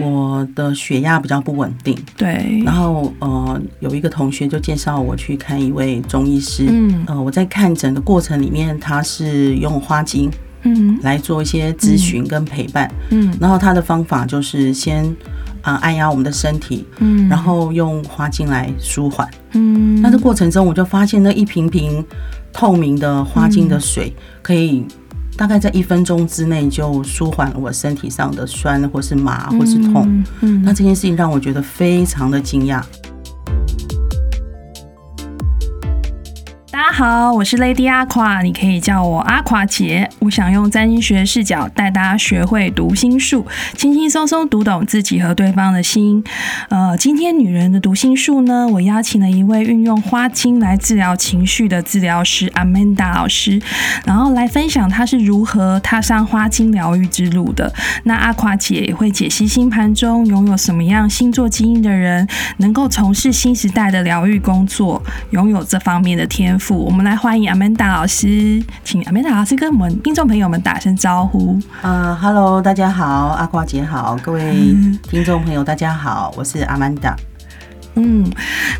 我的血压比较不稳定，对，然后呃，有一个同学就介绍我去看一位中医师，嗯。呃，我在看诊的过程里面，他是用花精嗯。来做一些咨询跟陪伴，嗯。然后他的方法就是先啊、按压我们的身体，嗯，然后用花精来舒缓。嗯，那这过程中，我就发现那一瓶瓶透明的花精的水，可以大概在一分钟之内就舒缓了我身体上的酸或是麻或是痛。嗯，嗯那这件事情让我觉得非常的惊讶。好，我是 Lady 阿垮，你可以叫我阿垮姐。我想用占星学视角带大家学会读心术，轻轻松松读懂自己和对方的心。呃，今天女人的读心术呢，我邀请了一位运用花精来治疗情绪的治疗师 Amanda 老师，然后来分享她是如何踏上花精疗愈之路的。那阿垮姐也会解析星盘中拥有什么样星座基因的人，能够从事新时代的疗愈工作，拥有这方面的天赋。我们来欢迎 Amanda 老师，请 Amanda 老师跟我们听众朋友们打声招呼。呃哈喽，大家好，阿瓜姐好，各位听众朋友大家好，我是阿曼达。嗯，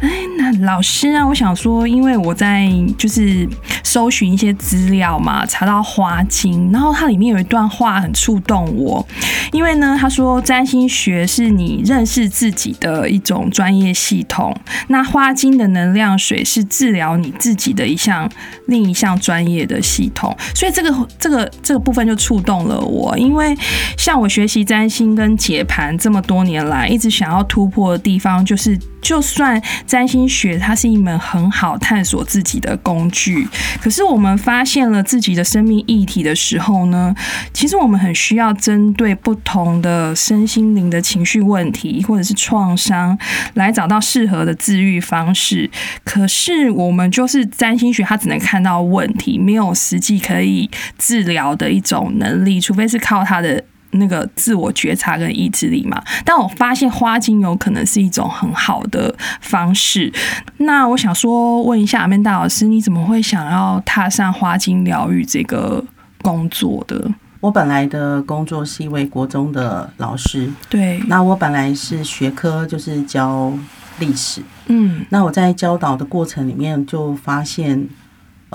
哎，那老师啊，我想说，因为我在就是搜寻一些资料嘛，查到花精，然后它里面有一段话很触动我，因为呢，他说占星学是你认识自己的一种专业系统，那花精的能量水是治疗你自己的一项另一项专业的系统，所以这个这个这个部分就触动了我，因为像我学习占星跟解盘这么多年来，一直想要突破的地方就是。就算占星学它是一门很好探索自己的工具，可是我们发现了自己的生命议题的时候呢，其实我们很需要针对不同的身心灵的情绪问题或者是创伤，来找到适合的治愈方式。可是我们就是占星学，它只能看到问题，没有实际可以治疗的一种能力，除非是靠它的。那个自我觉察跟意志力嘛，但我发现花精油可能是一种很好的方式。那我想说，问一下阿曼达老师，你怎么会想要踏上花精疗愈这个工作的？我本来的工作是一位国中的老师，对，那我本来是学科就是教历史，嗯。那我在教导的过程里面就发现，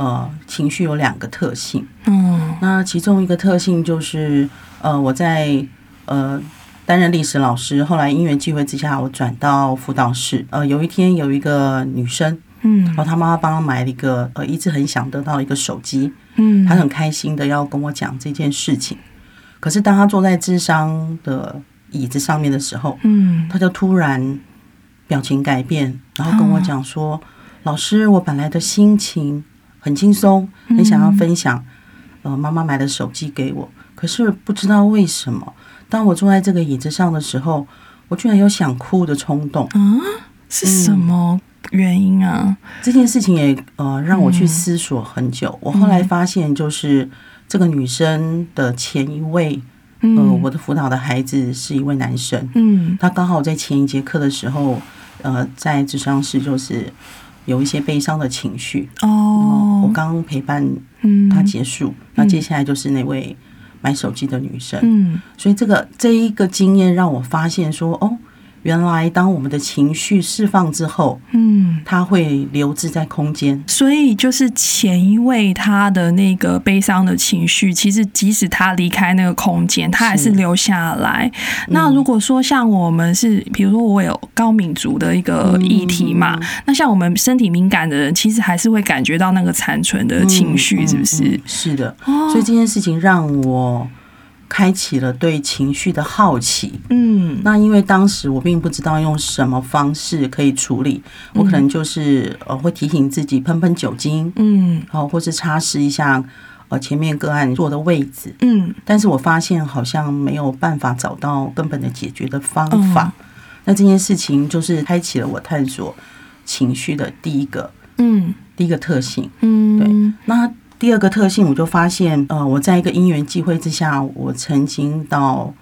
呃，情绪有两个特性。嗯那其中一个特性就是，呃，我在呃担任历史老师，后来因缘际会之下，我转到辅导室。呃，有一天有一个女生，嗯然后她妈妈帮她买了一个呃一直很想得到一个手机，嗯，她很开心的要跟我讲这件事情。可是当她坐在智商的椅子上面的时候，嗯她就突然表情改变，然后跟我讲说：“老师，我本来的心情很轻松，很想要分享，呃，妈妈买的手机给我，可是不知道为什么，当我坐在这个椅子上的时候，我居然有想哭的冲动。啊，是什么原因啊？这件事情也呃让我去思索很久。我后来发现，就是这个女生的前一位，呃，嗯我的辅导的孩子是一位男生。”嗯他刚好在前一节课的时候，呃，在智商室就是有一些悲伤的情绪。哦，我刚陪伴嗯他结束，那接下来就是那位买手机的女生。嗯所以这个这一个经验让我发现说，哦，原来当我们的情绪释放之后，嗯，它会留置在空间。所以就是前一位他的那个悲伤的情绪，其实即使他离开那个空间，他还是是留下来。那如果说像我们是，比如说我有高敏族的一个议题嘛，那像我们身体敏感的人，其实还是会感觉到那个残存的情绪，嗯是不是？嗯是的。哦所以这件事情让我开启了对情绪的好奇。嗯那因为当时我并不知道用什么方式可以处理，我可能就是呃会提醒自己喷喷酒精，嗯哦，或是擦拭一下呃前面个案坐的位置。嗯但是我发现好像没有办法找到根本的解决的方法。嗯那这件事情就是开启了我探索情绪的第一个嗯第一个特性。嗯，对那第二个特性，我就发现，呃，我在一个因缘际会之下，我曾经到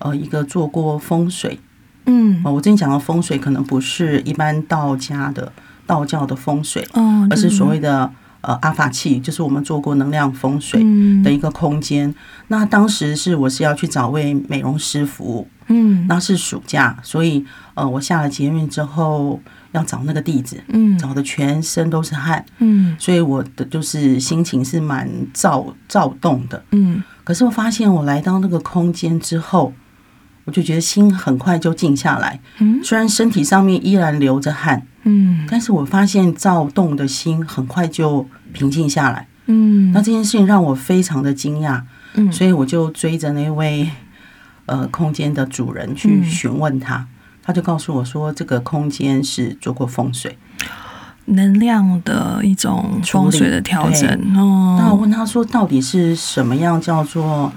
呃一个做过风水。嗯。哦，我之前讲的风水可能不是一般道家的道教的风水，哦，而是所谓的呃阿法器，就是我们做过能量风水嗯。的一个空间。那当时是我是要去找位美容师服务，嗯。那是暑假，所以呃，我下了捷运之后要找那个地址，嗯。找的全身都是汗，嗯。所以我的就是心情是蛮躁躁动的。嗯。可是我发现我来到那个空间之后，我就觉得心很快就静下来，嗯。虽然身体上面依然流着汗，嗯。但是我发现躁动的心很快就平静下来。嗯。那这件事情让我非常的惊讶，嗯。所以我就追着那位呃空间的主人去嗯。询问他，他就告诉我说，这个空间是做过风水。能量的一种风水的调整哦。那我问他说，到底是什么样叫做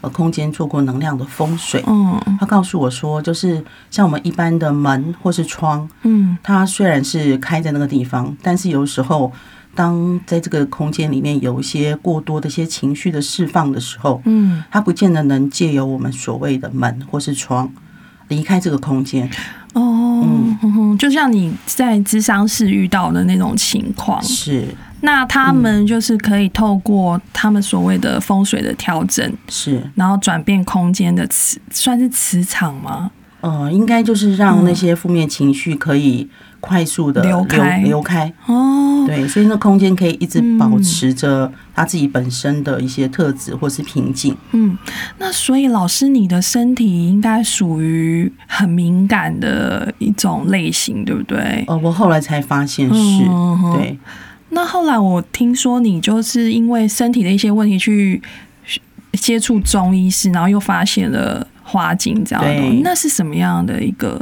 呃空间做过能量的风水？嗯他告诉我说，就是像我们一般的门或是窗，嗯它虽然是开在那个地方，但是有时候当在这个空间里面有一些过多的一些情绪的释放的时候，嗯它不见得能借由我们所谓的门或是窗离开这个空间。哦，嗯。哼就像你在智商室遇到的那种情况，是。那他们就是可以透过他们所谓的风水的调整，是，然后转变空间的磁，算是磁场吗？呃，应该就是让那些负面情绪可以快速的流开流开。哦，对，所以那空间可以一直保持着它自己本身的一些特质或是瓶颈。嗯，那所以老师，你的身体应该属于很敏感的一种类型，对不对？呃，我后来才发现是，嗯对，那后来我听说你就是因为身体的一些问题去接触中医师，然后又发现了花精这样的那是什么样的一个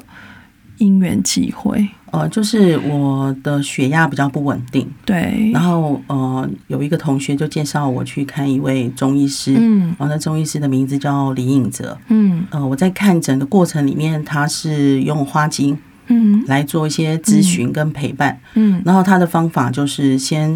因缘机会？呃，就是我的血压比较不稳定，对，然后呃，有一个同学就介绍我去看一位中医师，嗯。然后那中医师的名字叫李颖哲。嗯。呃，我在看诊的过程里面，他是用花精嗯。来做一些咨询跟陪伴，嗯。然后他的方法就是先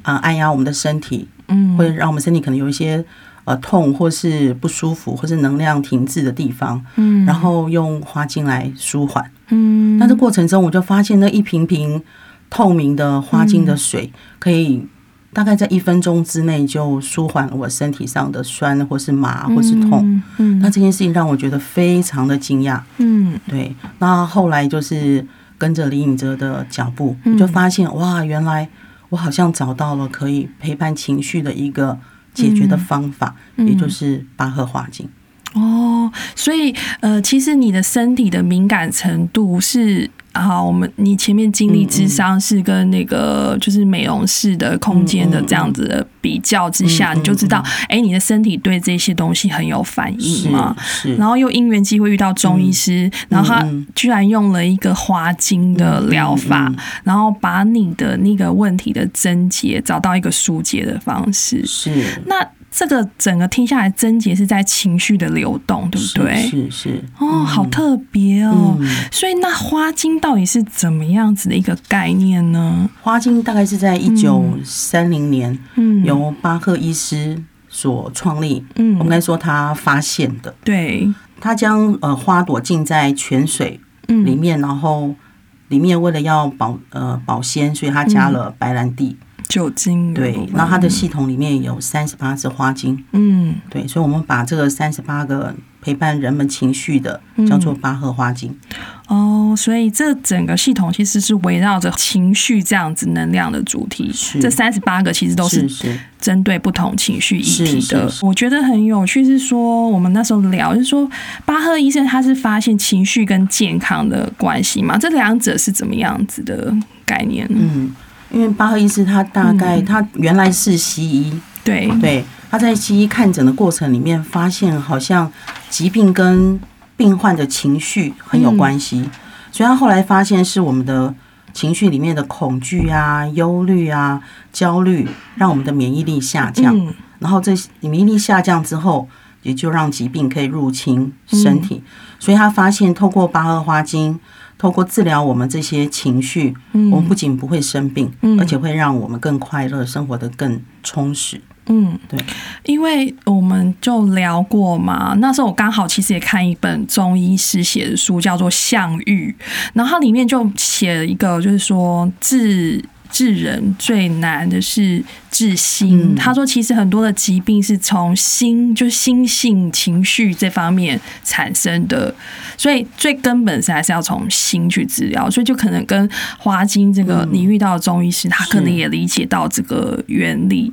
啊、呃按压我们的身体，嗯，会让我们身体可能有一些呃痛或是不舒服或是能量停滞的地方，嗯，然后用花精来舒缓。嗯，那这过程中，我就发现那一瓶瓶透明的花精的水，可以大概在一分钟之内就舒缓了我身体上的酸或是麻或是痛。嗯，嗯那这件事情让我觉得非常的惊讶。嗯对，那后来就是跟着李颖哲的脚步，嗯就发现哇，原来我好像找到了可以陪伴情绪的一个解决的方法，嗯也就是巴赫花精。哦，所以呃，其实你的身体的敏感程度是。啊，我们你前面经历智商是跟那个就是美容室的空间的这样子的比较之下，嗯嗯你就知道，哎、你的身体对这些东西很有反应嘛。然后又因缘机会遇到中医师，然后他嗯居然用了一个花精的疗法，然后把你的那个问题的症结找到一个疏解的方式。是那这个整个听下来，症结是在情绪的流动，对不对？是是哦，好特别哦。嗯所以那花精到底是怎么样子的一个概念呢？花精大概是在一九三零年嗯，由巴赫医师所创立，嗯我们该说他发现的。对，他将呃花朵浸在泉水嗯里面，然后里面为了要保呃保鲜，所以他加了白兰地。酒精对然后它的系统里面有三十八支花精。嗯对，所以我们把这个三十八个陪伴人们情绪的嗯叫做巴赫花精。哦，所以这整个系统其实是围绕着情绪这样子能量的主题。是这三十八个其实都是针对不同情绪议题的。我觉得很有趣，是说我们那时候聊，就是说巴赫医生他是发现情绪跟健康的关系嘛，这两者是怎么样子的概念呢？嗯，因为巴赫医师他大概、嗯。他原来是西医，对，对，他在西医看诊的过程里面发现，好像疾病跟病患的情绪很有关系，嗯。所以他后来发现是我们的情绪里面的恐惧啊、忧虑啊、焦虑，让我们的免疫力下降，嗯。然后这免疫力下降之后，也就让疾病可以入侵身体，所以他发现透过八二花精。透过治疗我们这些情绪，嗯。我们不仅不会生病，嗯。而且会让我们更快乐，生活得更充实。嗯，对，因为我们就聊过嘛，那时候我刚好其实也看一本中医师写的书，叫做《相遇》，然后它里面就写了一个，就是说治治人最难的是治心。他说，其实很多的疾病是从心，就是心性情绪这方面产生的，所以最根本是还是要从心去治疗。所以就可能跟花精这个，你遇到的中医师，他可能也理解到这个原理。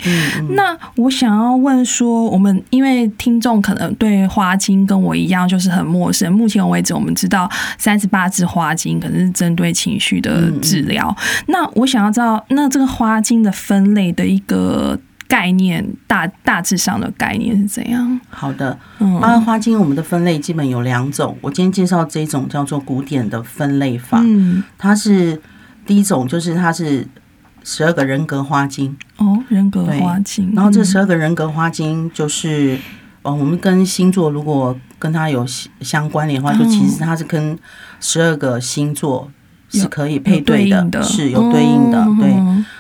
那我想要问说，我们因为听众可能对花精跟我一样，就是很陌生。目前为止，我们知道三十八支花精可能是针对情绪的治疗。那我想要知道，那这个花精的分类的一个概念，大大致上的概念是怎样？好的，嗯，八花精我们的分类基本有两种。我今天介绍这种叫做古典的分类法，嗯，它是第一种，就是它是十二个人格花精哦，人格花精。然后这十二个人格花精就是，哦，我们跟星座如果跟它有相关联的话，就其实它是跟十二个星座。是可以配对的，是有对应的，对。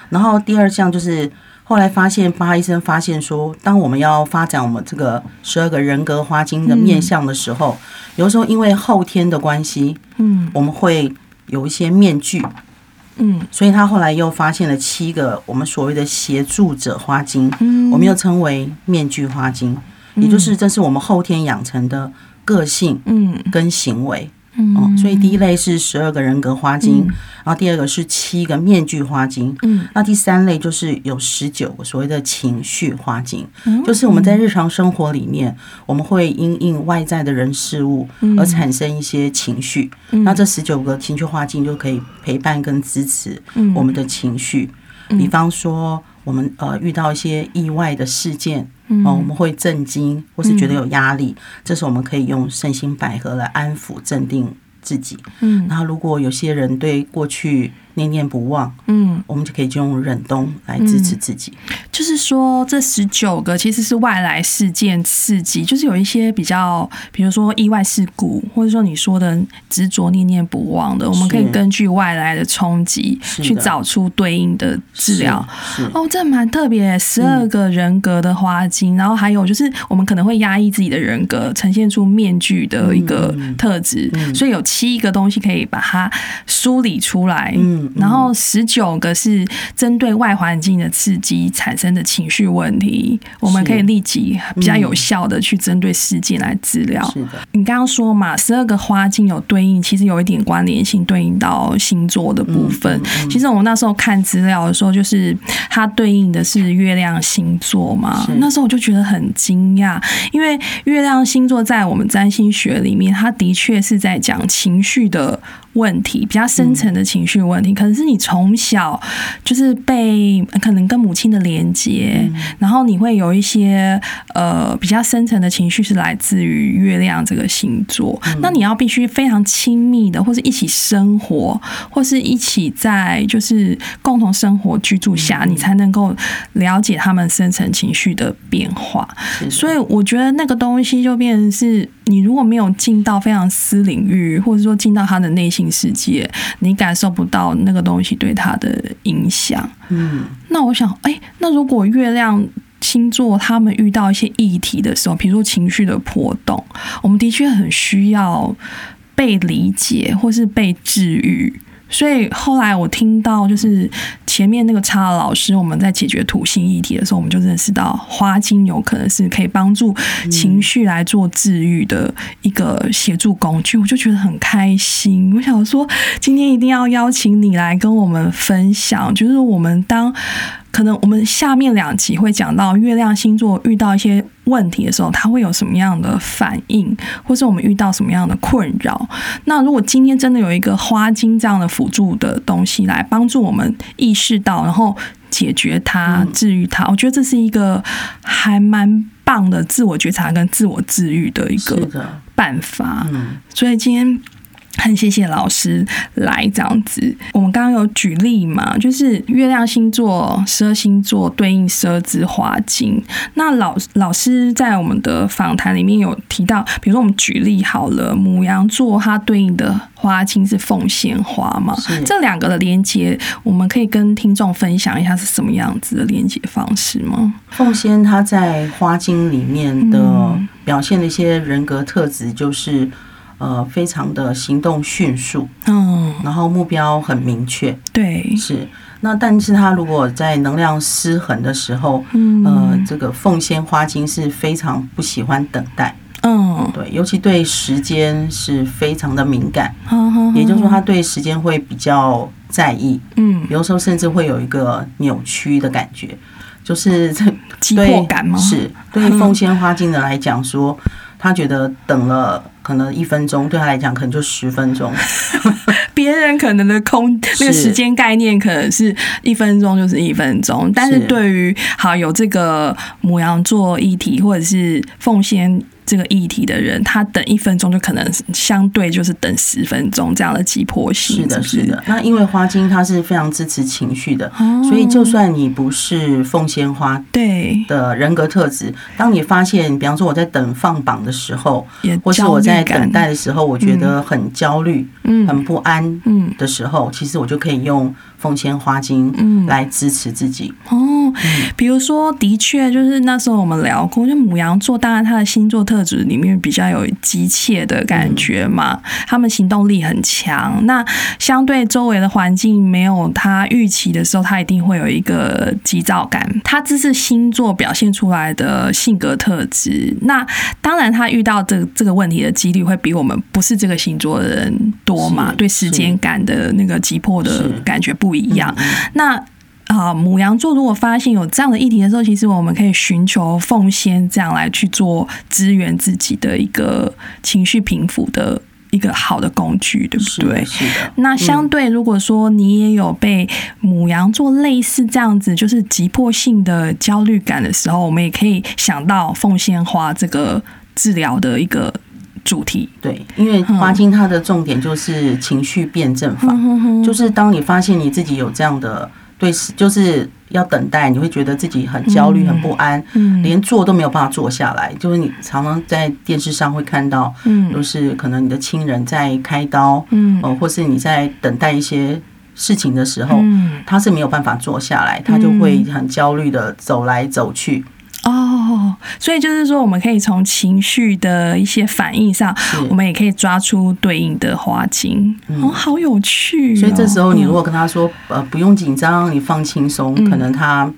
然后第二项就是后来发现，巴医生发现说，当我们要发展我们这个十二个人格花精的面相的时候，有时候因为后天的关系，嗯，我们会有一些面具，嗯，所以他后来又发现了七个我们所谓的协助者花精，嗯，我们又称为面具花精，也就是这是我们后天养成的个性，嗯，跟行为。哦，所以第一类是十二个人格花精，然后第二个是七个面具花精，嗯，那第三类就是有十九个所谓的情绪花精，就是我们在日常生活里面，我们会因应外在的人事物而产生一些情绪，那这十九个情绪花精就可以陪伴跟支持我们的情绪，比方说我们呃遇到一些意外的事件。哦，我们会震惊，或是觉得有压力，这时候我们可以用圣心百合来安抚、镇定自己。嗯，然后如果有些人对过去。念念不忘，嗯，我们就可以就用忍冬来支持自己。就是说，这十九个其实是外来事件刺激，就是有一些比较，比如说意外事故，或者说你说的执着念念不忘的，我们可以根据外来的冲击去找出对应的治疗。哦，这蛮特别，十二个人格的花精，然后还有就是我们可能会压抑自己的人格，呈现出面具的一个特质，所以有七个东西可以把它梳理出来。嗯。然后十九个是针对外环境的刺激产生的情绪问题，我们可以立即比较有效的去针对事件来治疗。是的，你刚刚说嘛，十二个花镜有对应，其实有一点关联性，对应到星座的部分。其实我那时候看资料的时候，就是它对应的是月亮星座嘛。那时候我就觉得很惊讶，因为月亮星座在我们占星学里面，它的确是在讲情绪的。问题比较深层的情绪问题，可能是你从小就是被可能跟母亲的连接，然后你会有一些呃比较深层的情绪是来自于月亮这个星座。那你要必须非常亲密的，或是一起生活，或是一起在就是共同生活居住下，你才能够了解他们深层情绪的变化。所以我觉得那个东西就变成是你如果没有进到非常私领域，或者说进到他的内心。世界，你感受不到那个东西对他的影响。嗯，那我想，哎，那如果月亮星座他们遇到一些议题的时候，比如说情绪的波动，我们的确很需要被理解，或是被治愈。所以后来我听到，就是前面那个差老师，我们在解决土星议题的时候，我们就认识到花精有可能是可以帮助情绪来做治愈的一个协助工具，我就觉得很开心。我想说，今天一定要邀请你来跟我们分享，就是我们当。可能我们下面两集会讲到月亮星座遇到一些问题的时候，它会有什么样的反应，或是我们遇到什么样的困扰。那如果今天真的有一个花精这样的辅助的东西来帮助我们意识到，然后解决它、治愈它，我觉得这是一个还蛮棒的自我觉察跟自我治愈的一个办法。嗯，所以今天。很谢谢老师来这样子。我们刚刚有举例嘛，就是月亮星座十二星座对应十二支花精。那老老师在我们的访谈里面有提到，比如说我们举例好了，母羊座它对应的花精是凤仙花嘛？这两个的连接，我们可以跟听众分享一下是什么样子的连接方式吗？凤仙它在花精里面的表现的一些人格特质就是。呃，非常的行动迅速，嗯，然后目标很明确，对，是。那但是他如果在能量失衡的时候，嗯。呃，这个凤仙花精是非常不喜欢等待，嗯，对，尤其对时间是非常的敏感，也就是说，他对时间会比较在意，嗯，有时候甚至会有一个扭曲的感觉，就是这 急对迫感吗？是对凤仙花精的来讲说，他觉得等了可能一分钟，对他来讲可能就十分钟，别人可能的空那个时间概念可能是一分钟就是一分钟，但是对于好有这个母羊座议题或者是奉献这个议题的人，他等一分钟就可能相对就是等十分钟这样的急迫性。是的，是的。那因为花精它是非常支持情绪的，哦。所以就算你不是凤仙花对，的人格特质，当你发现，比方说我在等放榜的时候，或是我在等待的时候，我觉得很焦虑、嗯。很不安嗯的时候，其实我就可以用凤仙花精嗯来支持自己。哦，比如说，的确就是那时候我们聊过，就母羊座，当然他的星座特质里面比较有急切的感觉嘛，他们行动力很强。那相对周围的环境没有他预期的时候，他一定会有一个急躁感。他这是星座表现出来的性格特质。那当然，他遇到这这个问题的几率会比我们不是这个星座的人多嘛，对时间感的那个急迫的感觉不一样。嗯那啊，母羊座如果发现有这样的议题的时候，其实我们可以寻求奉献，这样来去做支援自己的一个情绪平复的一个好的工具，对不对的，？是的。那相对，如果说你也有被母羊座类似这样子，就是急迫性的焦虑感的时候，我们也可以想到凤仙花这个治疗的一个主题。对，因为花精它的重点就是情绪辩证法，就是当你发现你自己有这样的对，就是要等待，你会觉得自己很焦虑、很不安，嗯。连坐都没有办法坐下来。就是你常常在电视上会看到，嗯。就是可能你的亲人在开刀，嗯。呃，或是你在等待一些事情的时候，嗯。他是没有办法坐下来，他就会很焦虑的走来走去。哦，所以就是说，我们可以从情绪的一些反应上，我们也可以抓出对应的花精。哦，好有趣哦、所以这时候你如嗯果跟他说，呃，不用紧张，你放轻松，可能他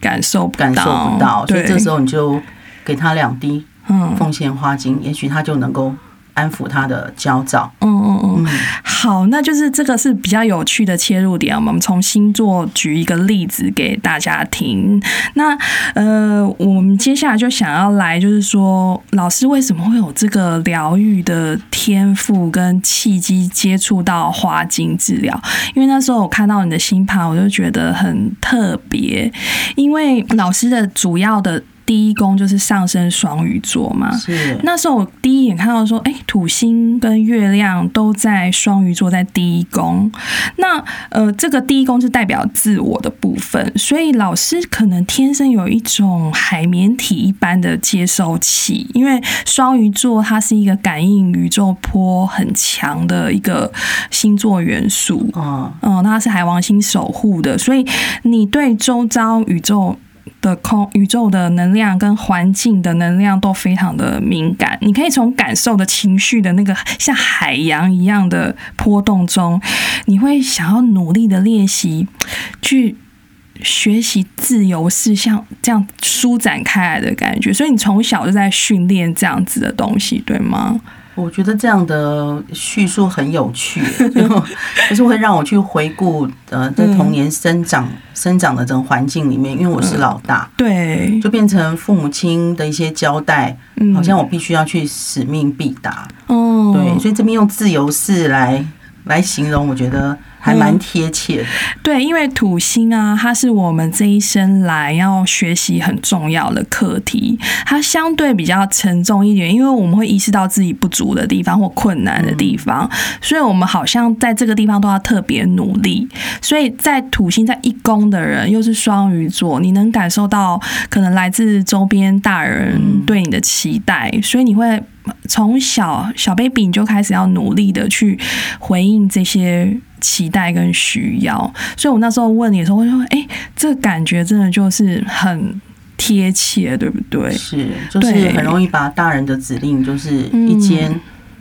感受感受不到，所以这时候你就给他两滴嗯。奉献花精，也许他就能够安抚他的焦躁。嗯嗯嗯，嗯，好，那就是这个是比较有趣的切入点。我们从星座举一个例子给大家听。那呃，我们接下来就想要来，就是说，老师为什么会有这个疗愈的天赋跟契机接触到花精治疗？因为那时候我看到你的星盘，我就觉得很特别，因为老师的主要的第一宫就是上升双鱼座嘛，是，那时候我第一眼看到说，哎、土星跟月亮都在双鱼座，在第一宫。那呃，这个第一宫是代表自我的部分，所以老师可能天生有一种海绵体一般的接收器，因为双鱼座它是一个感应宇宙波很强的一个星座元素。哦，嗯，那它是海王星守护的，所以你对周遭宇宙的空宇宙的能量跟环境的能量都非常的敏感，你可以从感受的情绪的那个像海洋一样的波动中，你会想要努力的练习去。学习自由是像这样舒展开来的感觉，所以你从小就在训练这样子的东西，对吗？我觉得这样的叙述很有趣，就 就是会让我去回顾呃，在童年生长、生长的这种环境里面，因为我是老大，对，就变成父母亲的一些交代，嗯。好像我必须要去使命必达。哦，对，所以这边用自由式来来形容，我觉得还蛮贴切的。对，因为土星啊，它是我们这一生来要学习很重要的课题，它相对比较沉重一点，因为我们会意识到自己不足的地方或困难的地方，所以我们好像在这个地方都要特别努力。所以在土星在一宫的人，又是双鱼座，你能感受到可能来自周边大人对你的期待，所以你会。从小小 baby 你就开始要努力的去回应这些期待跟需要，所以我那时候问你的时候，我就说：“哎、这个感觉真的就是很贴切，对不对？是，就是很容易把大人的指令就是一肩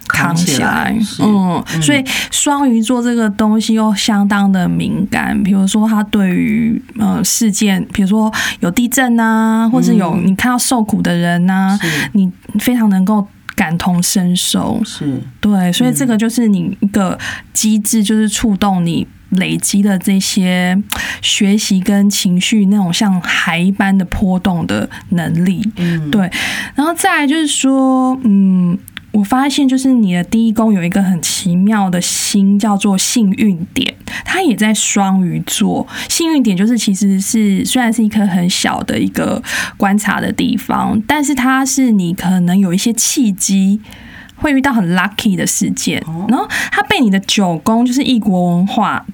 扛起来。是嗯，所以双鱼座这个东西又相当的敏感，比如说他对于呃事件，比如说有地震啊，或者有你看到受苦的人呐、是。你非常能够感同身受。是对，所以这个就是你一个机制，就是触动你累积的这些学习跟情绪那种像海一般的波动的能力。嗯对，然后再来就是说，嗯。我发现，就是你的第一宫有一个很奇妙的星，叫做幸运点，它也在双鱼座。幸运点就是其实是虽然是一颗很小的一个观察的地方，但是它是你可能有一些契机，会遇到很 lucky 的事件，然后它被你的九宫就是异国文化。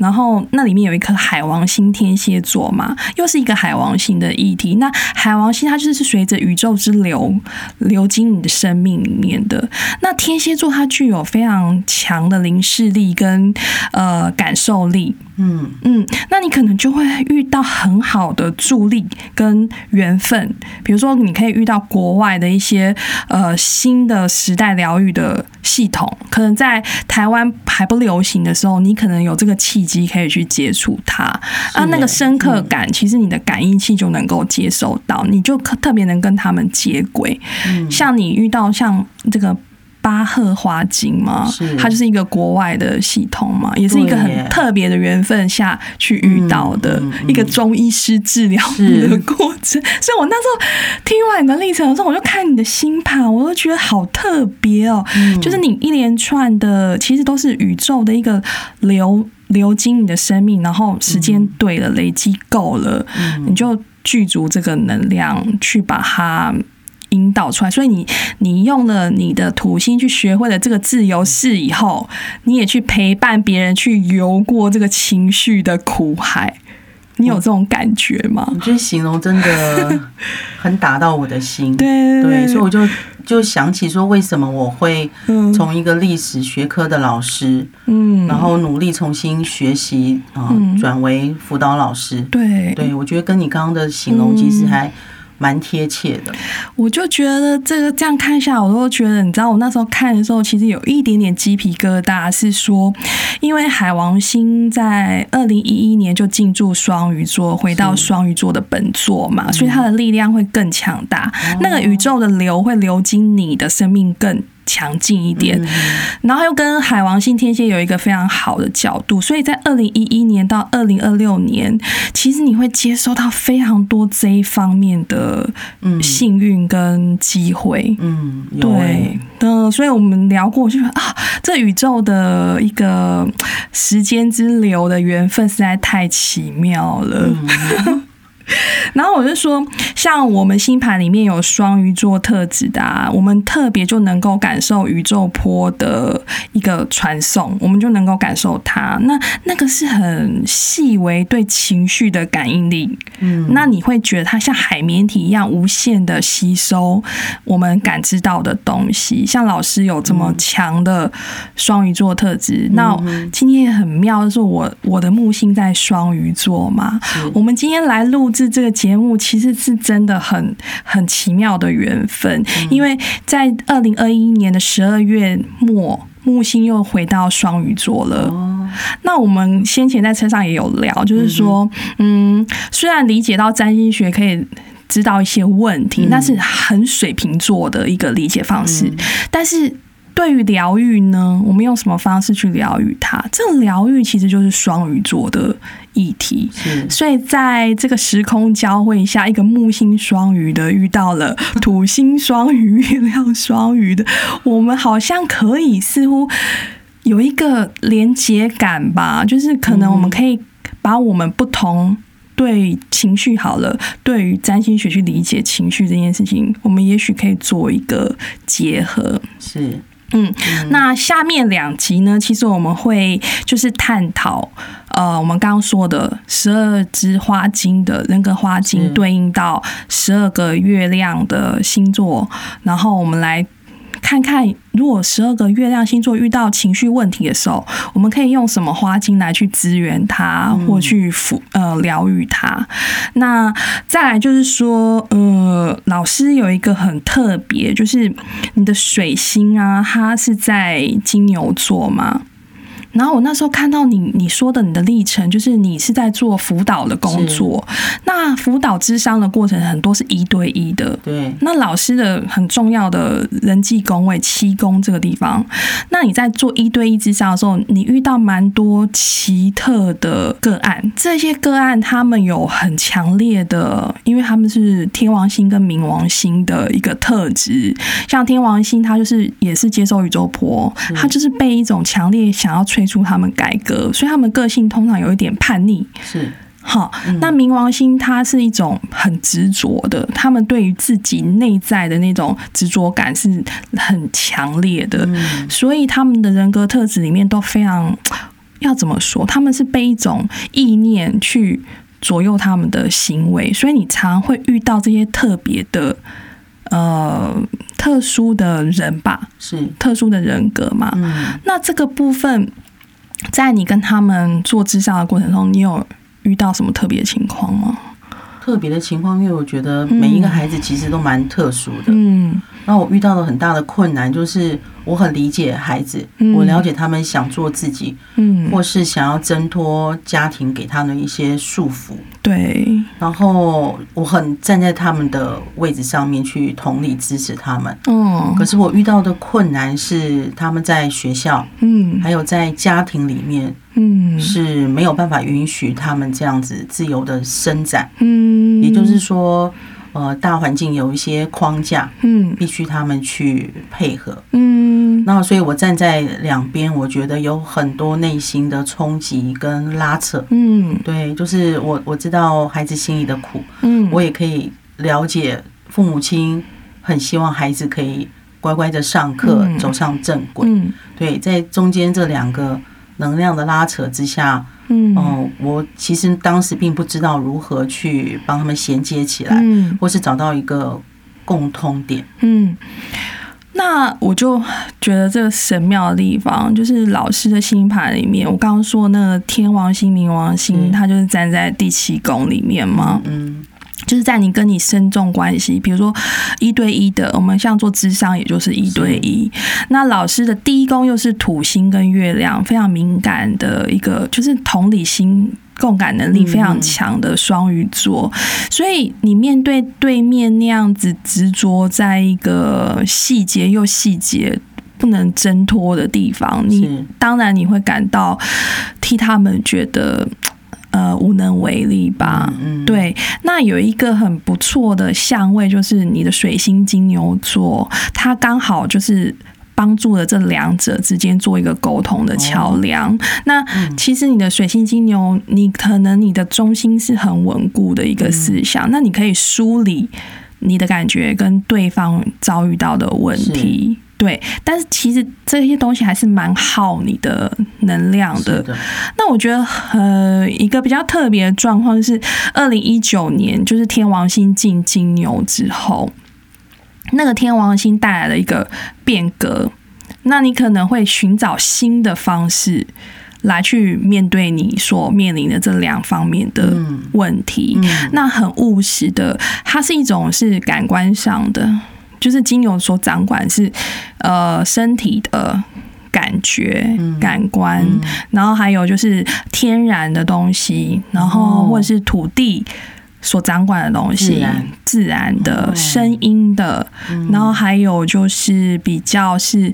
然后那里面有一颗海王星，天蝎座嘛，又是一个海王星的议题。那海王星它就是随着宇宙之流流经你的生命里面的。那天蝎座它具有非常强的灵视力跟呃感受力，嗯嗯，那你可能就会遇到很好的助力跟缘分，比如说你可以遇到国外的一些呃新的时代疗愈的系统，可能在台湾还不流行的时候，你可能有这个契机可以去接触它啊，那个深刻感，其实你的感应器就能够接收到，你就特特别能跟他们接轨。像你遇到像这个。巴赫花精嘛，它就是一个国外的系统嘛，也是一个很特别的缘分下去遇到的一个中医师治疗是的过程。所以我那时候听完你的历程的时候，我就看你的星盘，我都觉得好特别哦。嗯就是你一连串的，其实都是宇宙的一个流流经你的生命，然后时间对了，累积够了，嗯你就具足这个能量去把它。引导出来，所以你你用了你的土星去学会了这个自由式以后，你也去陪伴别人去游过这个情绪的苦海，你有这种感觉吗？你这形容真的很打到我的心。对对，所以我就就想起说，为什么我会嗯。从一个历史学科的老师，嗯，然后努力重新学习啊，嗯。转为辅导老师。对。对，我觉得跟你刚刚的形容其实还蛮贴切的。我就觉得这个这样看下来，我都觉得，你知道，我那时候看的时候，其实有一点点鸡皮疙瘩，是说，因为海王星在二零一一年就进驻双鱼座，回到双鱼座的本座嘛，所以它的力量会更强大，那个宇宙的流会流经你的生命更。强劲一点，然后又跟海王星天蝎有一个非常好的角度，所以在二零一一年到二零二六年，其实你会接收到非常多这一方面的幸运跟机会。嗯，对，嗯，所以我们聊过，就是啊，这宇宙的一个时间之流的缘分实在太奇妙了。然后我就说，像我们星盘里面有双鱼座特质的、啊，我们特别就能够感受宇宙波的一个传送，我们就能够感受它。那那个是很细微对情绪的感应力。嗯，那你会觉得它像海绵体一样无限的吸收我们感知到的东西。像老师有这么强的双鱼座特质，那今天也很妙就是我我的木星在双鱼座嘛，我们今天来录制这个节目，其实是真的很很奇妙的缘分，因为在二零二一年的十二月末。木星又回到双鱼座了。哦，那我们先前在车上也有聊，就是说，嗯，虽然理解到占星学可以知道一些问题，那是很水瓶座的一个理解方式，但是。对于疗愈呢，我们用什么方式去疗愈它？这个疗愈其实就是双鱼座的议题。所以在这个时空交汇下，一个木星双鱼的遇到了土星双鱼、月亮双鱼的，我们好像可以似乎有一个连接感吧，就是可能我们可以把我们不同。对情绪好了，对于占星学去理解情绪这件事情，我们也许可以做一个结合。是，嗯，那下面两集呢，其实我们会就是探讨，呃，我们刚刚说的十二支花精的人格花精对应到十二个月亮的星座，然后我们来。看看，如果十二个月亮星座遇到情绪问题的时候，我们可以用什么花精来去支援它，或去抚呃疗愈它。那再来就是说，呃，老师有一个很特别，就是你的水星啊，它是在金牛座嘛。然后我那时候看到你你说的你的历程，就是你是在做辅导的工作。那辅导智商的过程很多是一对一的。对。那老师的很重要的人际工位七宫这个地方，那你在做一对一智商的时候，你遇到蛮多奇特的个案。这些个案他们有很强烈的，因为他们是天王星跟冥王星的一个特质。像天王星，他就是也是接受宇宙波，他就是被一种强烈想要催促他们改革，所以他们个性通常有一点叛逆。是，好，那冥王星它是一种很执着的，他们对于自己内在的那种执着感是很强烈的，所以他们的人格特质里面都非常要怎么说？他们是被一种意念去左右他们的行为，所以你常会遇到这些特别的。呃，特殊的人吧，是特殊的人格嘛？嗯，那这个部分，在你跟他们做智商的过程中，你有遇到什么特别情况吗？特别的情况，因为我觉得每一个孩子其实都蛮特殊的。嗯，那我遇到了很大的困难，就是我很理解孩子，我了解他们想做自己，嗯，或是想要挣脱家庭给他们一些束缚。对，然后我很站在他们的位置上面去同理支持他们。嗯，可是我遇到的困难是他们在学校，嗯，还有在家庭里面，嗯，是没有办法允许他们这样子自由的伸展。嗯，也就是说，呃，大环境有一些框架，嗯，必须他们去配合。嗯。那所以，我站在两边，我觉得有很多内心的冲击跟拉扯。嗯，对，就是我我知道孩子心里的苦，嗯，我也可以了解父母亲很希望孩子可以乖乖的上课，走上正轨。嗯，对，在中间这两个能量的拉扯之下，嗯，哦，我其实当时并不知道如何去帮他们衔接起来，嗯，或是找到一个共通点。嗯。那我就觉得这个神妙的地方，就是老师的星盘里面，我刚刚说那个天王星、冥王星，它就是站在第七宫里面嘛。嗯，就是在你跟你深重关系，比如说一对一的，我们像做智商，也就是一对一。那老师的第一宫又是土星跟月亮，非常敏感的一个，就是同理心。共感能力非常强的双鱼座，所以你面对对面那样子执着在一个细节又细节不能挣脱的地方，你当然你会感到替他们觉得呃无能为力吧？嗯对，那有一个很不错的相位，就是你的水星金牛座，它刚好就是。帮助了这两者之间做一个沟通的桥梁。那其实你的水星金牛，你可能你的中心是很稳固的一个思想，那你可以梳理你的感觉跟对方遭遇到的问题。对，但是其实这些东西还是蛮耗你的能量的。那我觉得呃，一个比较特别的状况是，二零一九年就是天王星进金牛之后。那个天王星带来了一个变革，那你可能会寻找新的方式来去面对你所面临的这两方面的问题。那很务实的，它是一种是感官上的，就是金牛所掌管是呃身体的感觉、感官，然后还有就是天然的东西，然后或者是土地。所掌管的东西，自然。的声音的，然后还有就是比较是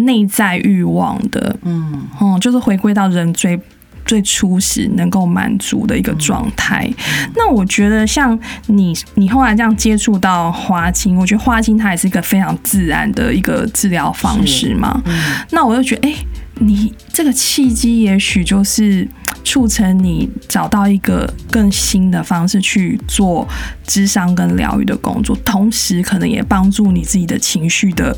内在欲望的，嗯，哦，就是回归到人最最初始能够满足的一个状态。那我觉得像你，你后来这样接触到花精，我觉得花精它也是一个非常自然的一个治疗方式嘛。那我就觉得，哎，你这个契机也许就是。促成你找到一个更新的方式去做智商跟疗愈的工作，同时可能也帮助你自己的情绪的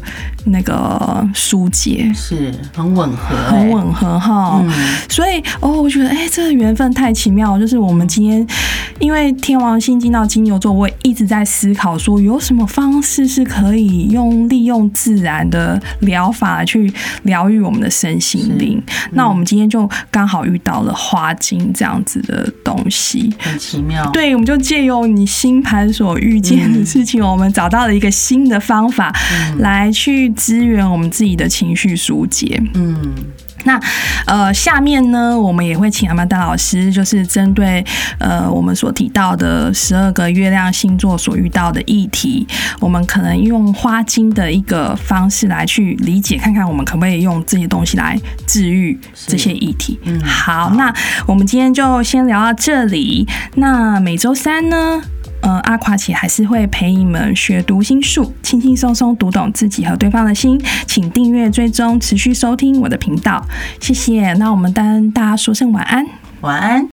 那个疏解，是很吻合、欸，很吻合哈。嗯所以哦，我觉得哎、这个缘分太奇妙了。就是我们今天因为天王星进到金牛座，我也一直在思考说，有什么方式是可以用利用自然的疗法去疗愈我们的身心灵。那我们今天就刚好遇到了花精这样子的东西。很奇妙。对，我们就借由你星盘所遇见的事情，我们找到了一个新的方法，来去支援我们自己的情绪疏解。嗯，那呃，下面呢，我们也会请阿曼达老师，就是针对呃我们所提到的十二个月亮星座所遇到的议题，我们可能用花精的一个方式来去理解，看看我们可不可以用这些东西来治愈这些议题。嗯好，那我们今天就先聊到这里。那每周三呢？嗯，阿垮奇还是会陪你们学读心术，轻轻松松读懂自己和对方的心。请订阅、追踪、持续收听我的频道，谢谢。那我们跟大家说声晚安。晚安。